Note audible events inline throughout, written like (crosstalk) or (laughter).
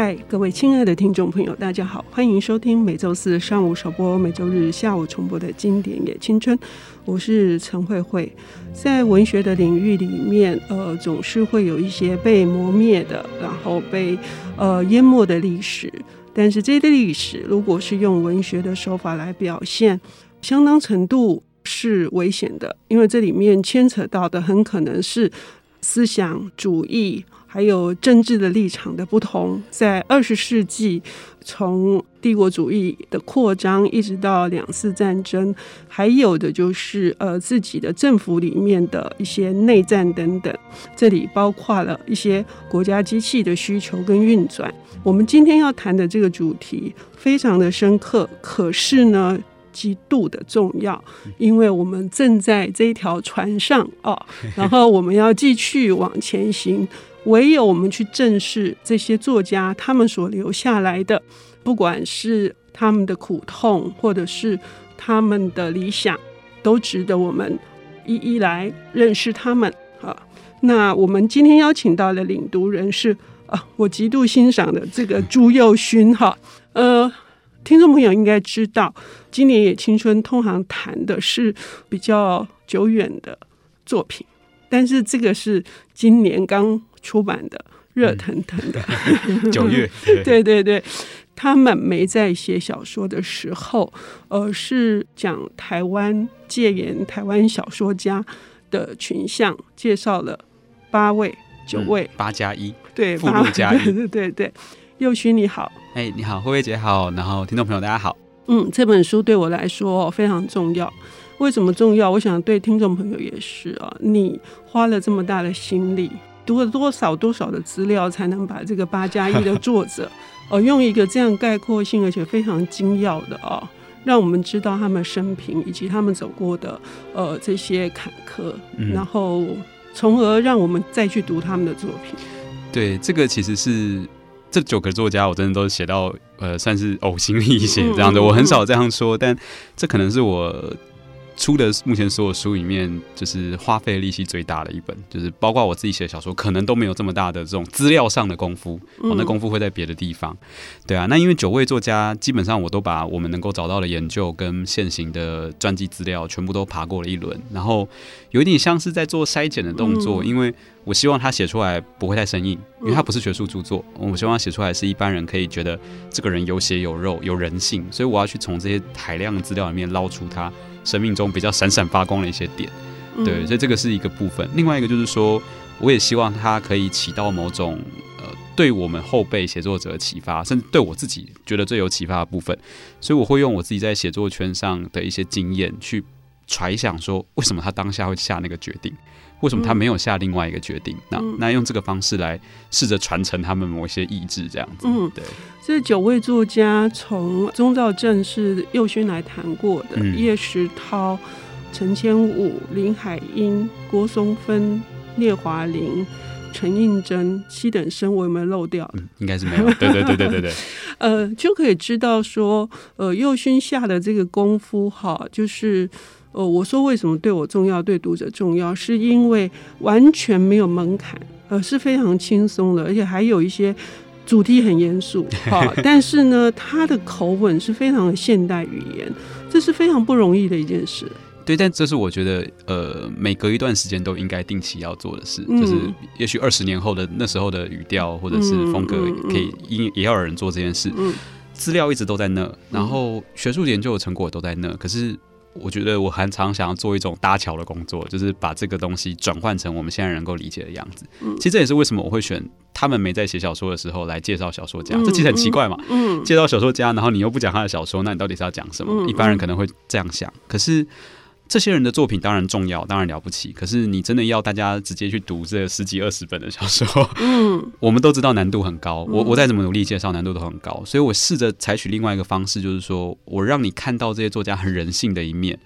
嗨，各位亲爱的听众朋友，大家好，欢迎收听每周四上午首播、每周日下午重播的经典也青春。我是陈慧慧。在文学的领域里面，呃，总是会有一些被磨灭的，然后被呃淹没的历史。但是这些历史，如果是用文学的手法来表现，相当程度是危险的，因为这里面牵扯到的很可能是思想主义。还有政治的立场的不同，在二十世纪，从帝国主义的扩张一直到两次战争，还有的就是呃自己的政府里面的一些内战等等，这里包括了一些国家机器的需求跟运转。我们今天要谈的这个主题非常的深刻，可是呢，极度的重要，因为我们正在这一条船上哦，(laughs) 然后我们要继续往前行。唯有我们去正视这些作家他们所留下来的，不管是他们的苦痛，或者是他们的理想，都值得我们一一来认识他们啊。那我们今天邀请到的领读人是啊，我极度欣赏的这个朱宥勋哈。呃，听众朋友应该知道，今年也青春通常谈的是比较久远的作品，但是这个是今年刚。出版的热腾腾的。(laughs) 九月，(laughs) 对。对对，他们没在写小说的时候，而是讲台湾戒严台湾小说家的群像，介绍了八位、九位，嗯、八加一，对，附录加一，对对对对。宥勋你好，哎，你好，慧慧姐好，然后听众朋友大家好，嗯，这本书对我来说非常重要，为什么重要？我想对听众朋友也是啊，你花了这么大的心力。读了多少多少的资料，才能把这个八加一的作者，呃，用一个这样概括性而且非常精要的啊、哦，让我们知道他们生平以及他们走过的呃这些坎坷，嗯、然后从而让我们再去读他们的作品。对，这个其实是这九个作家，我真的都写到呃，算是呕心沥血这样的。我很少这样说，但这可能是我。出的目前所有书里面，就是花费力气最大的一本，就是包括我自己写的小说，可能都没有这么大的这种资料上的功夫，我、那功夫会在别的地方。对啊，那因为九位作家，基本上我都把我们能够找到的研究跟现行的传记资料全部都爬过了一轮，然后有一点像是在做筛检的动作，嗯、因为我希望他写出来不会太生硬，因为他不是学术著作，我希望他写出来是一般人可以觉得这个人有血有肉有人性，所以我要去从这些海量的资料里面捞出他。生命中比较闪闪发光的一些点，对，所以这个是一个部分。另外一个就是说，我也希望它可以起到某种呃，对我们后辈写作者的启发，甚至对我自己觉得最有启发的部分。所以我会用我自己在写作圈上的一些经验去揣想，说为什么他当下会下那个决定。为什么他没有下另外一个决定？嗯、那那用这个方式来试着传承他们某些意志，这样子。嗯，对。这九位作家，从宗兆正是右勋来谈过的，嗯、叶石涛、陈千武、林海音、郭松芬、聂华林、陈映真、七等生，我有没有漏掉？嗯，应该是没有。(laughs) 对对对对对对。呃，就可以知道说，呃，右勋下的这个功夫，哈，就是。哦，我说为什么对我重要，对读者重要，是因为完全没有门槛，呃，是非常轻松的，而且还有一些主题很严肃，(laughs) 好，但是呢，他的口吻是非常的现代语言，这是非常不容易的一件事。对，但这是我觉得，呃，每隔一段时间都应该定期要做的事，嗯、就是也许二十年后的那时候的语调或者是风格，可以也也要有人做这件事。嗯，资料一直都在那，然后学术研究的成果都在那，可是。我觉得我很常想要做一种搭桥的工作，就是把这个东西转换成我们现在能够理解的样子。其实这也是为什么我会选他们没在写小说的时候来介绍小说家。这其实很奇怪嘛。嗯介绍小说家，然后你又不讲他的小说，那你到底是要讲什么？一般人可能会这样想。可是。这些人的作品当然重要，当然了不起。可是你真的要大家直接去读这十几二十本的小说，嗯，(laughs) 我们都知道难度很高。我我再怎么努力介绍，难度都很高。所以我试着采取另外一个方式，就是说我让你看到这些作家很人性的一面。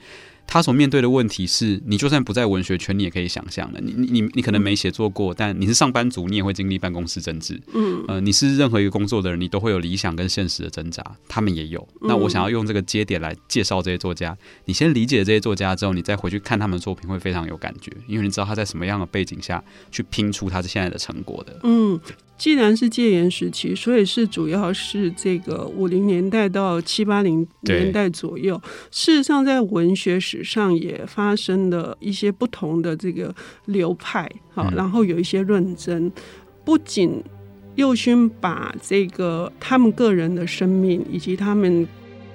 他所面对的问题是，你就算不在文学圈，你也可以想象的。你你你你可能没写作过，但你是上班族，你也会经历办公室政治。嗯，呃，你是任何一个工作的人，你都会有理想跟现实的挣扎，他们也有。那我想要用这个节点来介绍这些作家。你先理解这些作家之后，你再回去看他们的作品，会非常有感觉，因为你知道他在什么样的背景下去拼出他是现在的成果的。嗯。既然是戒严时期，所以是主要是这个五零年代到七八零年代左右。事实上，在文学史上也发生了一些不同的这个流派，好，然后有一些论争。不仅右勋把这个他们个人的生命，以及他们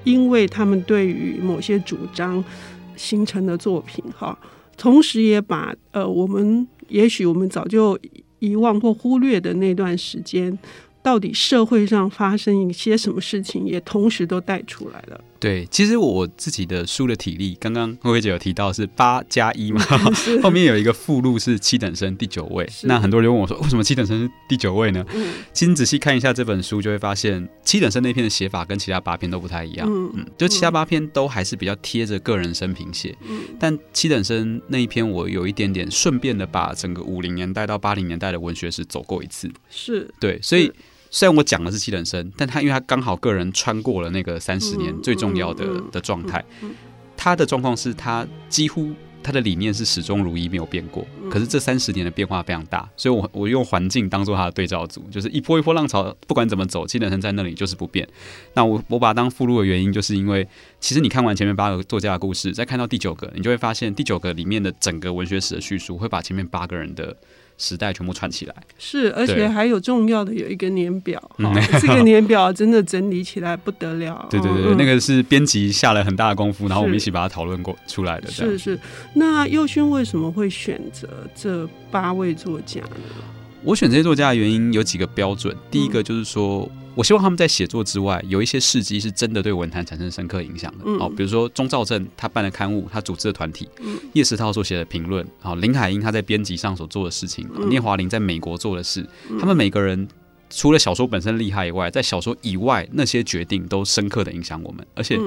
因为他们对于某些主张形成的作品，哈，同时也把呃，我们也许我们早就。遗忘或忽略的那段时间，到底社会上发生一些什么事情，也同时都带出来了。对，其实我自己的书的体力，刚刚慧慧姐有提到是八加一嘛，(laughs) 后面有一个附录是七等生第九位。那很多人问我说，为什么七等生是第九位呢？嗯，其实你仔细看一下这本书，就会发现七等生那篇的写法跟其他八篇都不太一样。嗯，嗯，就其他八篇都还是比较贴着个人生平写，嗯，但七等生那一篇，我有一点点顺便的把整个五零年代到八零年代的文学史走过一次。是对，所以。虽然我讲的是七等生，但他因为他刚好个人穿过了那个三十年最重要的的状态，他的状况是他几乎他的理念是始终如一没有变过，可是这三十年的变化非常大，所以我我用环境当做他的对照组，就是一波一波浪潮，不管怎么走，七等生在那里就是不变。那我我把它当附录的原因，就是因为其实你看完前面八个作家的故事，再看到第九个，你就会发现第九个里面的整个文学史的叙述会把前面八个人的。时代全部串起来，是，而且还有重要的有一个年表，(laughs) 这个年表真的整理起来不得了。(laughs) 对对对，嗯、那个是编辑下了很大的功夫，然后我们一起把它讨论过出来的。是是，那佑勋为什么会选择这八位作家呢？我选这些作家的原因有几个标准，第一个就是说。嗯我希望他们在写作之外，有一些事迹是真的对文坛产生深刻影响的。哦、嗯，比如说钟兆政他办的刊物，他组织的团体，叶石涛所写的评论，好，林海音他在编辑上所做的事情，聂华苓在美国做的事，他们每个人除了小说本身厉害以外，在小说以外那些决定都深刻的影响我们。而且，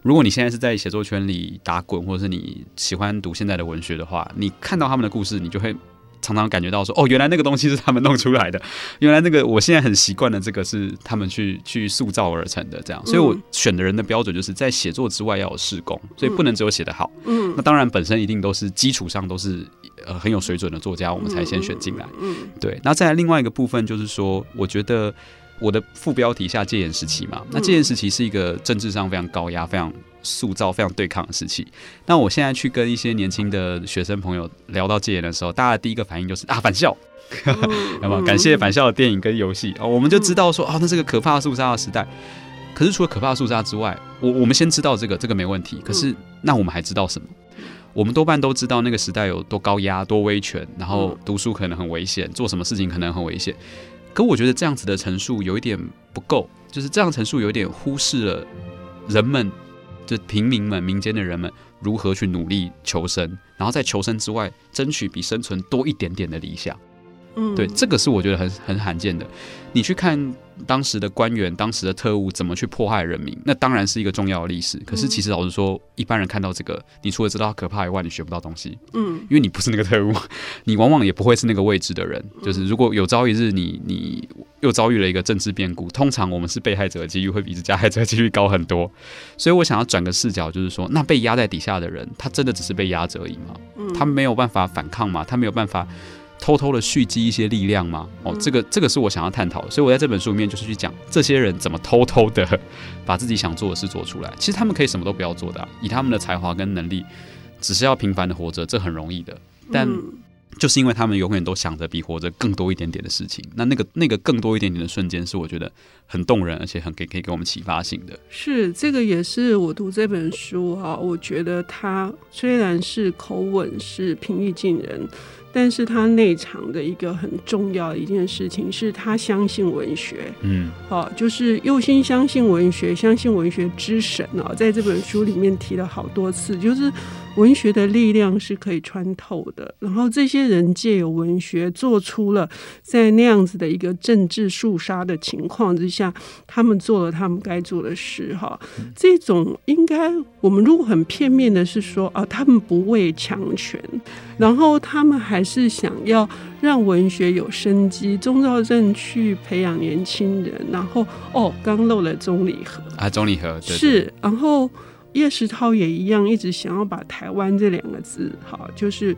如果你现在是在写作圈里打滚，或者是你喜欢读现在的文学的话，你看到他们的故事，你就会。常常感觉到说，哦，原来那个东西是他们弄出来的，(laughs) 原来那个我现在很习惯的这个是他们去去塑造而成的，这样，所以我选的人的标准就是在写作之外要有试工，所以不能只有写得好。嗯，那当然本身一定都是基础上都是呃很有水准的作家，我们才先选进来。嗯，对。那再来另外一个部分就是说，我觉得我的副标题下戒严时期嘛，那戒严时期是一个政治上非常高压、非常。塑造非常对抗的时期。那我现在去跟一些年轻的学生朋友聊到戒严的时候，大家的第一个反应就是啊，返校，(laughs) 那么？感谢返校的电影跟游戏，哦，我们就知道说啊，那是个可怕的肃杀的时代。可是除了可怕肃杀之外，我我们先知道这个，这个没问题。可是那我们还知道什么？我们多半都知道那个时代有多高压、多威权，然后读书可能很危险，做什么事情可能很危险。可我觉得这样子的陈述有一点不够，就是这样陈述有一点忽视了人们。就平民们、民间的人们如何去努力求生，然后在求生之外争取比生存多一点点的理想。嗯，对，这个是我觉得很很罕见的。你去看当时的官员、当时的特务怎么去迫害人民，那当然是一个重要的历史。可是其实老实说，一般人看到这个，你除了知道可怕以外，你学不到东西。嗯，因为你不是那个特务，你往往也不会是那个位置的人。就是如果有朝一日你你又遭遇了一个政治变故，通常我们是被害者的几率会比加害者的几率高很多。所以我想要转个视角，就是说，那被压在底下的人，他真的只是被压着而已吗？他没有办法反抗吗？他没有办法？偷偷的蓄积一些力量吗？哦，这个这个是我想要探讨的，所以我在这本书里面就是去讲这些人怎么偷偷的把自己想做的事做出来。其实他们可以什么都不要做的啊，以他们的才华跟能力，只是要平凡的活着，这很容易的。但就是因为他们永远都想着比活着更多一点点的事情，那那个那个更多一点点的瞬间，是我觉得很动人，而且很可以可以给我们启发性的。是这个也是我读这本书啊，我觉得他虽然是口吻是平易近人。但是他内藏的一个很重要的一件事情是他相信文学，嗯，好，就是右心相信文学，相信文学之神哦，在这本书里面提了好多次，就是文学的力量是可以穿透的。然后这些人借由文学做出了在那样子的一个政治肃杀的情况之下，他们做了他们该做的事。哈，这种应该我们如果很片面的是说啊，他们不畏强权，然后他们还是想要让文学有生机。钟肇政去培养年轻人，然后哦，刚漏了钟礼和啊，钟礼和是，然后。叶石涛也一样，一直想要把台湾这两个字，好，就是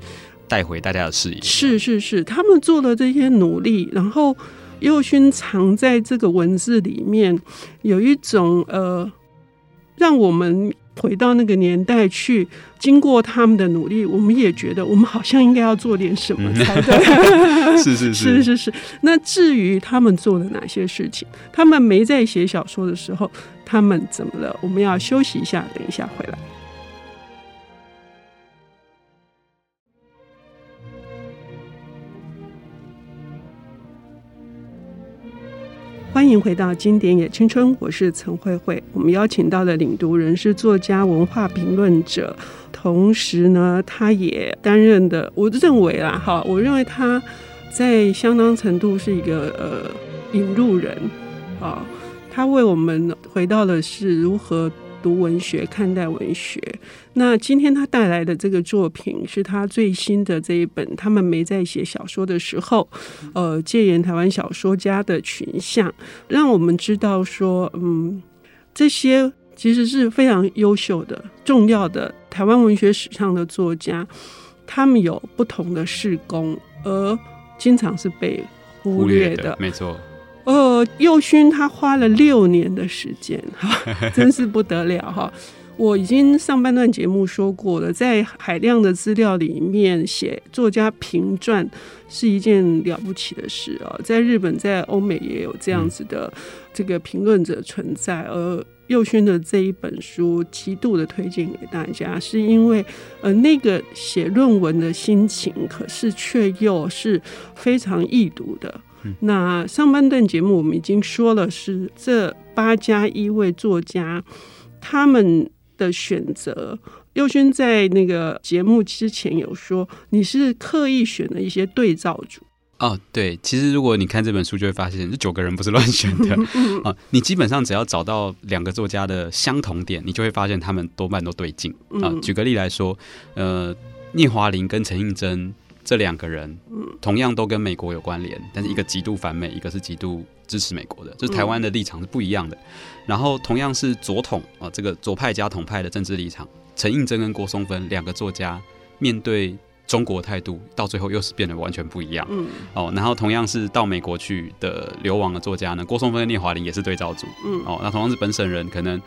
带回大家的视野。是是是，他们做了这些努力，然后右勋藏在这个文字里面，有一种呃，让我们回到那个年代去，经过他们的努力，我们也觉得我们好像应该要做点什么才对。(laughs) 是是是 (laughs) 是是是。那至于他们做了哪些事情，他们没在写小说的时候。他们怎么了？我们要休息一下，等一下回来。迎回到《经典也青春》，我是陈慧慧。我们邀请到的领读人是作家、文化评论者，同时呢，他也担任的，我认为啦，哈，我认为他在相当程度是一个呃引路人啊。他为我们回到的是如何读文学、看待文学。那今天他带来的这个作品是他最新的这一本。他们没在写小说的时候，呃，戒严台湾小说家的群像，让我们知道说，嗯，这些其实是非常优秀的、重要的台湾文学史上的作家，他们有不同的事工，而经常是被。忽略的，没错。呃，右勋他花了六年的时间，哈，(laughs) 真是不得了哈！我已经上半段节目说过了，在海量的资料里面写作家评传是一件了不起的事啊，在日本、在欧美也有这样子的这个评论者存在，而右勋的这一本书极度的推荐给大家，是因为呃那个写论文的心情，可是却又是非常易读的。那上半段节目我们已经说了，是这八加一位作家他们的选择。右勋在那个节目之前有说，你是刻意选了一些对照组。哦，对，其实如果你看这本书，就会发现这九个人不是乱选的啊。你基本上只要找到两个作家的相同点，你就会发现他们多半都对劲啊。举个例来说，呃，聂华苓跟陈映真。这两个人，同样都跟美国有关联，但是一个极度反美，一个是极度支持美国的，就是台湾的立场是不一样的。然后同样是左统啊，这个左派加统派的政治立场，陈映真跟郭松芬两个作家面对中国态度，到最后又是变得完全不一样。嗯，哦，然后同样是到美国去的流亡的作家呢，郭松芬跟聂华苓也是对照组。嗯，哦，那同样是本省人，可能。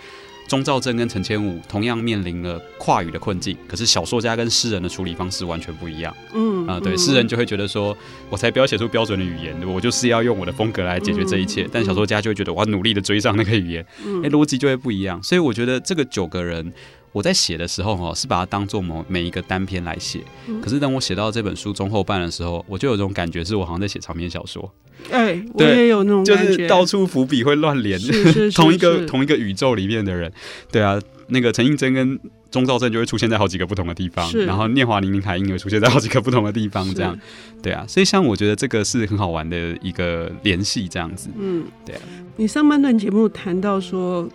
钟兆政跟陈千武同样面临了跨语的困境，可是小说家跟诗人的处理方式完全不一样。嗯啊，对，诗人就会觉得说，我才不要写出标准的语言，我就是要用我的风格来解决这一切。但小说家就会觉得，我要努力的追上那个语言，哎，逻辑就会不一样。所以我觉得这个九个人。我在写的时候哈，是把它当做某每一个单篇来写。可是等我写到这本书中后半的时候，我就有种感觉，是我好像在写长篇小说。哎，我也有那种感觉，就是到处伏笔会乱连，(laughs) 同一个同一个宇宙里面的人。对啊，那个陈映真跟钟兆政就会出现在好几个不同的地方，然后念华林、林海英也会出现在好几个不同的地方，这样。对啊，所以像我觉得这个是很好玩的一个联系，这样子。嗯，对啊。你上半段节目谈到说。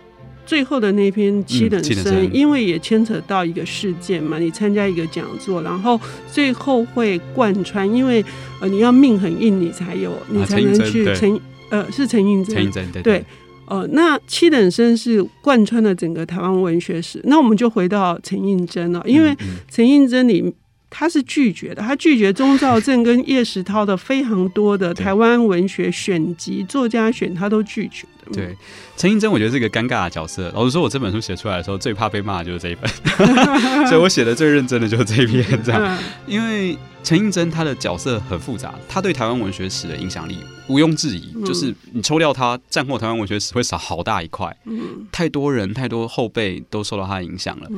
最后的那篇七等生，因为也牵扯到一个事件嘛，你参加一个讲座，然后最后会贯穿，因为呃你要命很硬，你才有，你才能去陈呃是陈映真，陈映真对，对。呃那七等生是贯穿了整个台湾文学史，那我们就回到陈映真了，因为陈映真里。他是拒绝的，他拒绝钟兆政跟叶石涛的非常多的台湾文学选集作家选，他都拒绝的。对，陈映真我觉得是一个尴尬的角色。老实说，我这本书写出来的时候，最怕被骂的就是这一本，(laughs) 所以我写的最认真的就是这一篇，这样。因为陈映真他的角色很复杂，他对台湾文学史的影响力毋庸置疑，就是你抽掉他，战后台湾文学史会少好大一块。嗯，太多人太多后辈都受到他的影响了。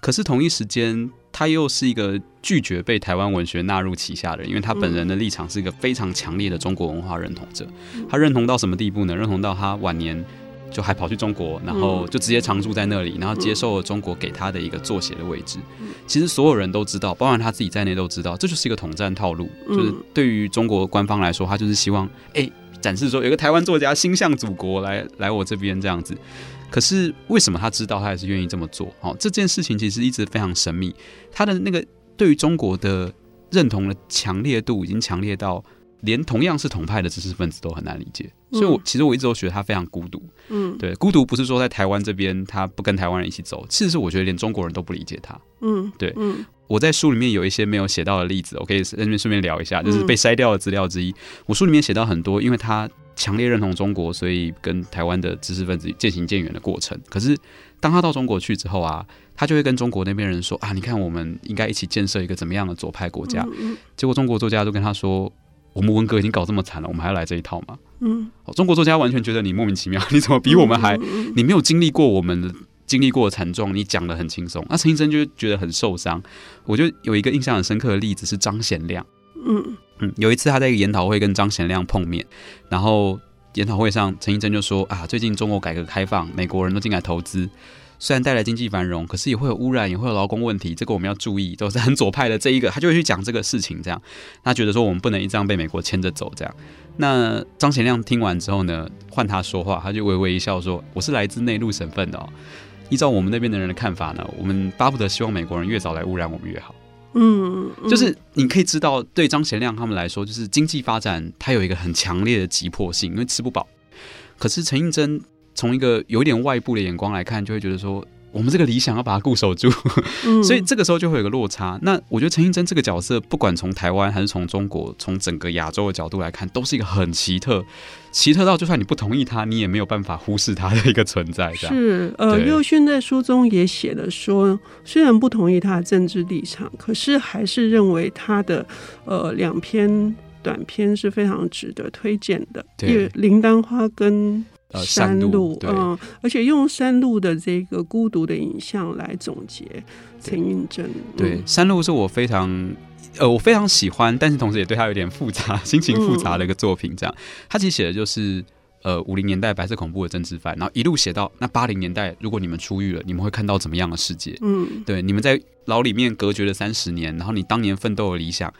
可是同一时间。他又是一个拒绝被台湾文学纳入旗下的人，因为他本人的立场是一个非常强烈的中国文化认同者。他认同到什么地步呢？认同到他晚年就还跑去中国，然后就直接常住在那里，然后接受了中国给他的一个作协的位置。其实所有人都知道，包括他自己在内都知道，这就是一个统战套路。就是对于中国官方来说，他就是希望哎展示说有个台湾作家心向祖国来来我这边这样子。可是为什么他知道他还是愿意这么做？哦，这件事情其实一直非常神秘。他的那个对于中国的认同的强烈度已经强烈到。连同样是同派的知识分子都很难理解，所以我其实我一直都觉得他非常孤独。嗯，对，孤独不是说在台湾这边他不跟台湾人一起走，其实是我觉得连中国人都不理解他。嗯，对，嗯，我在书里面有一些没有写到的例子，我可以在这边顺便聊一下，就是被筛掉的资料之一。我书里面写到很多，因为他强烈认同中国，所以跟台湾的知识分子渐行渐远的过程。可是当他到中国去之后啊，他就会跟中国那边人说啊，你看我们应该一起建设一个怎么样的左派国家。结果中国作家都跟他说。我们文革已经搞这么惨了，我们还要来这一套吗？嗯，中国作家完全觉得你莫名其妙，你怎么比我们还？你没有经历过我们的经历过的惨状，你讲得很轻松。那陈医生就觉得很受伤。我就有一个印象很深刻的例子是张贤亮。嗯嗯，有一次他在一个研讨会跟张贤亮碰面，然后研讨会上陈医生就说啊，最近中国改革开放，美国人都进来投资。虽然带来经济繁荣，可是也会有污染，也会有劳工问题，这个我们要注意。都是很左派的这一个，他就会去讲这个事情，这样他觉得说我们不能一这样被美国牵着走，这样。那张贤亮听完之后呢，换他说话，他就微微一笑说：“我是来自内陆省份的哦，依照我们那边的人的看法呢，我们巴不得希望美国人越早来污染我们越好。”嗯，就是你可以知道，对张贤亮他们来说，就是经济发展它有一个很强烈的急迫性，因为吃不饱。可是陈映真。从一个有点外部的眼光来看，就会觉得说，我们这个理想要把它固守住，嗯、(laughs) 所以这个时候就会有个落差。那我觉得陈映真这个角色，不管从台湾还是从中国，从整个亚洲的角度来看，都是一个很奇特，奇特到就算你不同意他，你也没有办法忽视他的一个存在。是，呃，右勋在书中也写了说，虽然不同意他的政治立场，可是还是认为他的呃两篇短篇是非常值得推荐的，对，因为铃铛花跟。呃，山路，嗯，而且用山路的这个孤独的影像来总结陈映真。对，嗯、山路是我非常，呃，我非常喜欢，但是同时也对他有点复杂，(laughs) 心情复杂的一个作品。这样，嗯、他其实写的就是，呃，五零年代白色恐怖的政治犯，然后一路写到那八零年代，如果你们出狱了，你们会看到怎么样的世界？嗯，对，你们在牢里面隔绝了三十年，然后你当年奋斗的理想。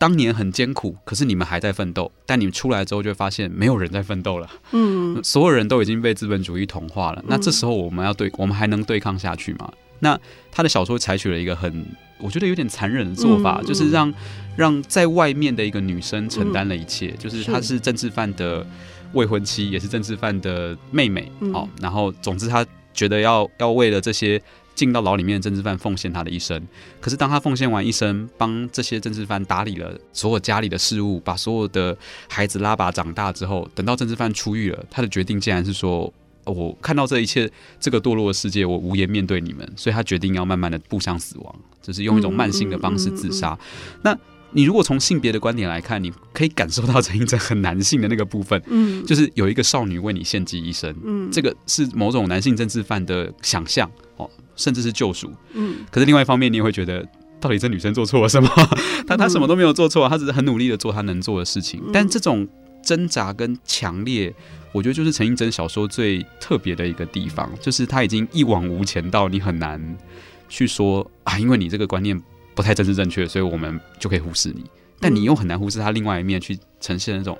当年很艰苦，可是你们还在奋斗。但你们出来之后，就会发现没有人在奋斗了。嗯，所有人都已经被资本主义同化了。嗯、那这时候我们要对，我们还能对抗下去吗？那他的小说采取了一个很，我觉得有点残忍的做法，嗯、就是让让在外面的一个女生承担了一切，嗯、就是她是政治犯的未婚妻，也是政治犯的妹妹。嗯、哦，然后总之他觉得要要为了这些。进到牢里面的政治犯奉献他的一生，可是当他奉献完一生，帮这些政治犯打理了所有家里的事务，把所有的孩子拉拔长大之后，等到政治犯出狱了，他的决定竟然是说：“我看到这一切，这个堕落的世界，我无颜面对你们。”所以他决定要慢慢的步向死亡，就是用一种慢性的方式自杀。那你如果从性别的观点来看，你可以感受到陈映真很男性的那个部分，嗯，就是有一个少女为你献祭一生，嗯，这个是某种男性政治犯的想象哦。甚至是救赎，嗯，可是另外一方面，你也会觉得，到底这女生做错了什么？(laughs) 她她什么都没有做错，她只是很努力的做她能做的事情。但这种挣扎跟强烈，我觉得就是陈映真小说最特别的一个地方，就是他已经一往无前到你很难去说啊，因为你这个观念不太政治正确，所以我们就可以忽视你。但你又很难忽视他另外一面去呈现那种。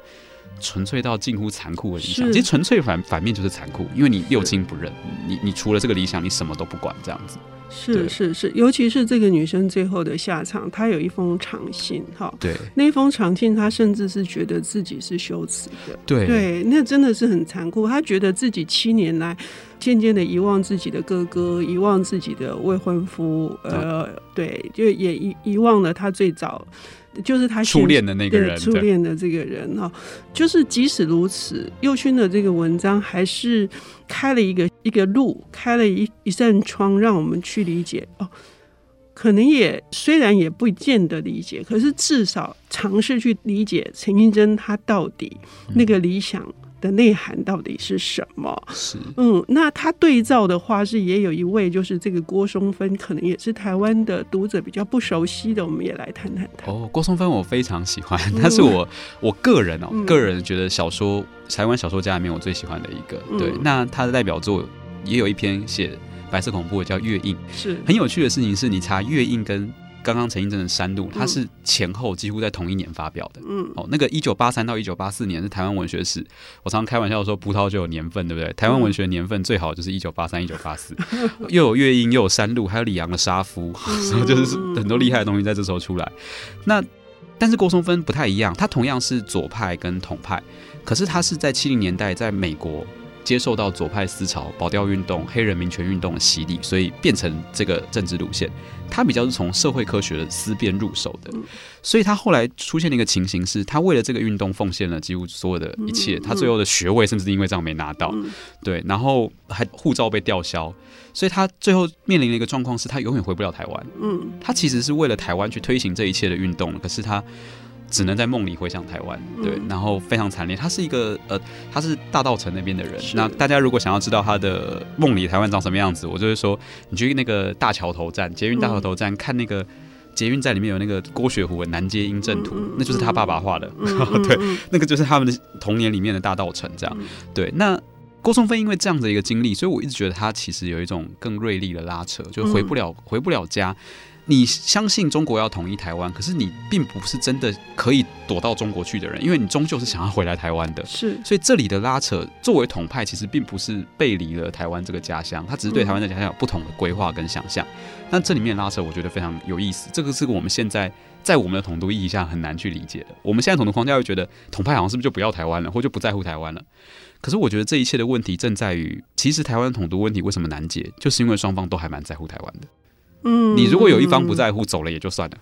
纯粹到近乎残酷的理想，其实纯粹反反面就是残酷，因为你六亲不认，你你除了这个理想，你什么都不管，这样子。是是是，尤其是这个女生最后的下场，她有一封长信，哈，对，那封长信，她甚至是觉得自己是羞耻的，对。对，那真的是很残酷。她觉得自己七年来渐渐的遗忘自己的哥哥，遗忘自己的未婚夫，呃，对，就也遗遗忘了她最早。就是他初恋的那个人，初恋的这个人哦，就是即使如此，右勋的这个文章还是开了一个一个路，开了一一扇窗，让我们去理解哦。可能也虽然也不见得理解，可是至少尝试去理解陈映真他到底那个理想的内涵到底是什么？是，嗯，那他对照的话是也有一位，就是这个郭松芬，可能也是台湾的读者比较不熟悉的，我们也来谈谈他。哦，郭松芬我非常喜欢，(laughs) 他是我、嗯、我个人哦，嗯、个人觉得小说台湾小说家里面我最喜欢的一个。嗯、对，那他的代表作也有一篇写白色恐怖的叫《月印》，是很有趣的事情是，你查《月印》跟。刚刚陈映真的《山路》，它是前后几乎在同一年发表的。嗯，哦，那个一九八三到一九八四年是台湾文学史。我常常开玩笑说，葡萄酒有年份，对不对？台湾文学年份最好就是一九八三、一九八四，(laughs) 又有月英，又有山路，还有李昂的杀夫，(laughs) 就是很多厉害的东西在这时候出来。那但是郭松芬不太一样，他同样是左派跟统派，可是他是在七零年代在美国。接受到左派思潮、保钓运动、黑人民权运动的洗礼，所以变成这个政治路线。他比较是从社会科学的思辨入手的，所以他后来出现了一个情形是，他为了这个运动奉献了几乎所有的一切。他最后的学位甚至因为这样没拿到，对，然后还护照被吊销，所以他最后面临的一个状况是他永远回不了台湾。嗯，他其实是为了台湾去推行这一切的运动，可是他。只能在梦里回想台湾，对，然后非常惨烈。他是一个呃，他是大稻城那边的人。那大家如果想要知道他的梦里台湾长什么样子，我就会说，你去那个大桥头站，捷运大桥头站，嗯、看那个捷运站里面有那个郭雪湖的南街英正图，嗯、那就是他爸爸画的。嗯、(laughs) 对，那个就是他们的童年里面的大道城，这样。嗯、对，那郭松飞因为这样的一个经历，所以我一直觉得他其实有一种更锐利的拉扯，就回不了，嗯、回不了家。你相信中国要统一台湾，可是你并不是真的可以躲到中国去的人，因为你终究是想要回来台湾的。是，所以这里的拉扯，作为统派，其实并不是背离了台湾这个家乡，他只是对台湾的家乡有不同的规划跟想象。那、嗯、这里面的拉扯，我觉得非常有意思。这个是我们现在在我们的统独意义下很难去理解的。我们现在统独框架会觉得统派好像是不是就不要台湾了，或就不在乎台湾了？可是我觉得这一切的问题正在于，其实台湾统独问题为什么难解，就是因为双方都还蛮在乎台湾的。嗯，你如果有一方不在乎，走了也就算了。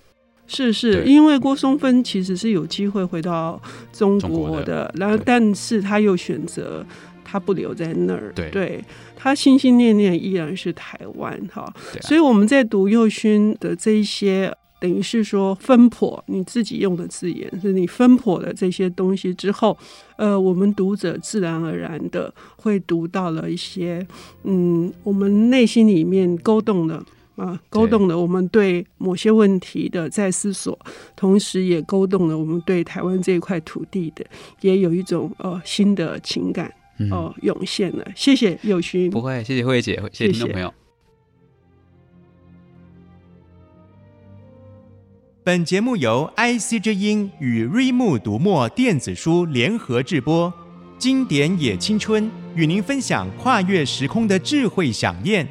是是，因为郭松芬其实是有机会回到中国的，然后但是他又选择他不留在那儿，对，对他心心念念依然是台湾哈。所以我们在读宥勋的这一些，等于是说分破你自己用的字眼，是你分破的这些东西之后，呃，我们读者自然而然的会读到了一些，嗯，我们内心里面勾动的。啊，勾动了我们对某些问题的在思索，同时也勾动了我们对台湾这一块土地的，也有一种呃新的情感哦、呃、涌现了。谢谢宥勋，不会，谢谢慧姐，谢谢听众朋友。本节目由 IC 之音与瑞木读墨电子书联合制播，经典也青春与您分享跨越时空的智慧饗宴。